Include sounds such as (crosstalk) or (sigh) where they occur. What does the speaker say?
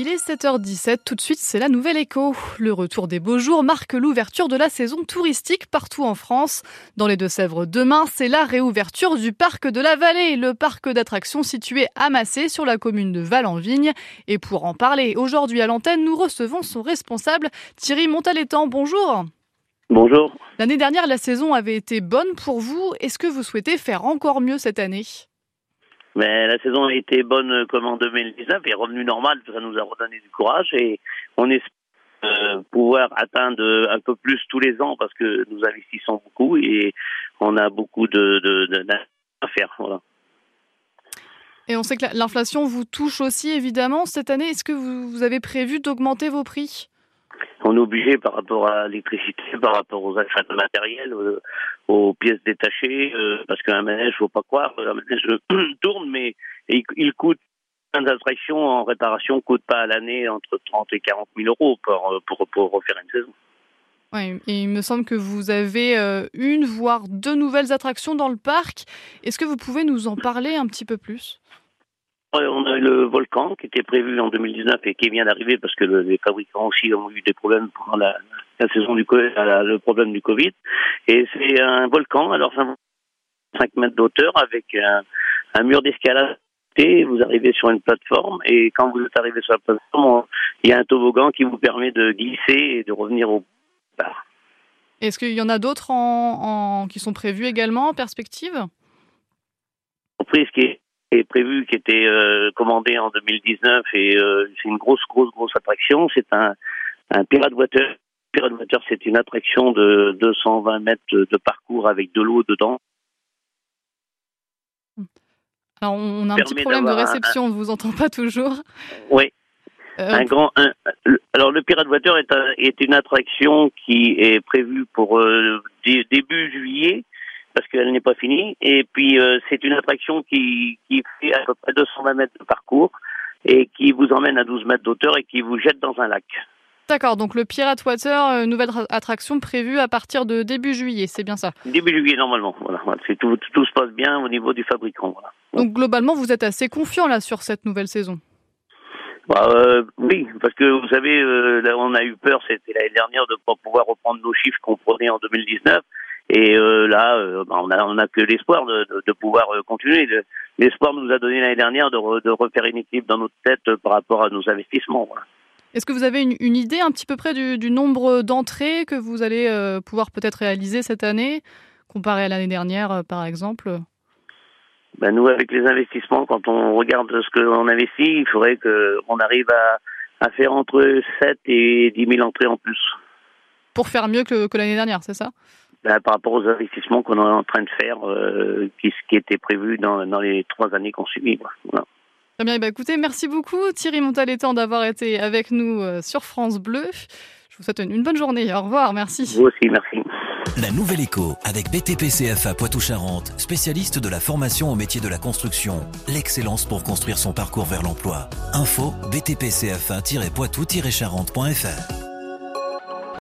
Il est 7h17, tout de suite c'est la nouvelle écho. Le retour des beaux jours marque l'ouverture de la saison touristique partout en France. Dans les Deux-Sèvres demain, c'est la réouverture du parc de la Vallée, le parc d'attractions situé à Massé sur la commune de Val-en-Vigne. Et pour en parler aujourd'hui à l'antenne, nous recevons son responsable Thierry Montaletan. Bonjour. Bonjour. L'année dernière, la saison avait été bonne pour vous. Est-ce que vous souhaitez faire encore mieux cette année? Mais la saison a été bonne comme en 2019 et revenu normal, ça nous a redonné du courage et on espère euh, pouvoir atteindre un peu plus tous les ans parce que nous investissons beaucoup et on a beaucoup de, de, à faire. Et on sait que l'inflation vous touche aussi évidemment cette année. Est-ce que vous avez prévu d'augmenter vos prix? On est obligé par rapport à l'électricité, par rapport aux achats de matériel, euh, aux, pièces détachées, euh, parce qu'un manège, faut pas croire, un manège (clears throat) tourne, mais il, coûte un d'attraction en réparation coûte pas à l'année entre 30 et 40 000 euros pour, euh, pour, pour refaire une saison. Oui, et il me semble que vous avez une, voire deux nouvelles attractions dans le parc. Est-ce que vous pouvez nous en parler un petit peu plus? On a eu le volcan qui était prévu en 2019 et qui vient d'arriver parce que les fabricants aussi ont eu des problèmes pendant la, saison du le problème du Covid. Et c'est un volcan, alors c'est 5 mètres d'auteur avec un, mur d'escalade. Vous arrivez sur une plateforme et quand vous êtes arrivé sur la plateforme, il y a un toboggan qui vous permet de glisser et de revenir au bar. Est-ce qu'il y en a d'autres en, qui sont prévus également en perspective? Qui est est prévu, qui était euh, commandé en 2019 et euh, c'est une grosse, grosse, grosse attraction. C'est un, un Pirate Water. Pirate Water, c'est une attraction de 220 mètres de parcours avec de l'eau dedans. Alors, on a un petit problème de réception, on ne vous entend pas toujours. (laughs) Oui. Euh, un grand, alors, le Pirate Water est, est, une attraction qui est prévue pour début juillet parce qu'elle n'est pas finie. Et puis euh, c'est une attraction qui, qui fait à peu près 220 mètres de parcours et qui vous emmène à 12 mètres d'auteur et qui vous jette dans un lac. D'accord, donc le Pirate Water, euh, nouvelle attraction prévue à partir de début juillet, c'est bien ça? Début juillet normalement, voilà. tout, tout, se passe bien au niveau du fabricant. Voilà. Donc globalement, vous êtes assez confiant là sur cette nouvelle saison? Bah, euh, oui, parce que vous savez, on a eu peur, c'était l'année dernière, de ne pas pouvoir reprendre nos chiffres qu'on prenait en 2019. Et euh, là, euh, bah, on a on a que l'espoir de, de, de, pouvoir euh, continuer. L'espoir nous a donné l'année dernière de, de, refaire une équipe dans notre tête par rapport à nos investissements. Est-ce que vous avez une, une, idée un petit peu près du, du nombre d'entrées que vous allez pouvoir peut-être réaliser cette année, comparé à l'année dernière, par exemple? Ben nous, avec les investissements, quand on regarde ce qu'on investit, il faudrait qu'on arrive à, à faire entre 7 et 10 000 entrées en plus. Pour faire mieux que, que l'année dernière, c'est ça? Ben, par rapport aux investissements qu'on est en train de faire, euh, qui, qui était prévu dans, dans les trois années qu'on suit. Voilà. Très bien, bah, écoutez, merci beaucoup Thierry Montaletan d'avoir été avec nous euh, sur France Bleu. Je vous souhaite une bonne journée. Au revoir, merci. Vous aussi, merci. La Nouvelle Écho avec BTP-CFA Poitou-Charentes, spécialiste de la formation au métier de la construction. L'excellence pour construire son parcours vers l'emploi. Info btpcfa-poitou-charentes.fr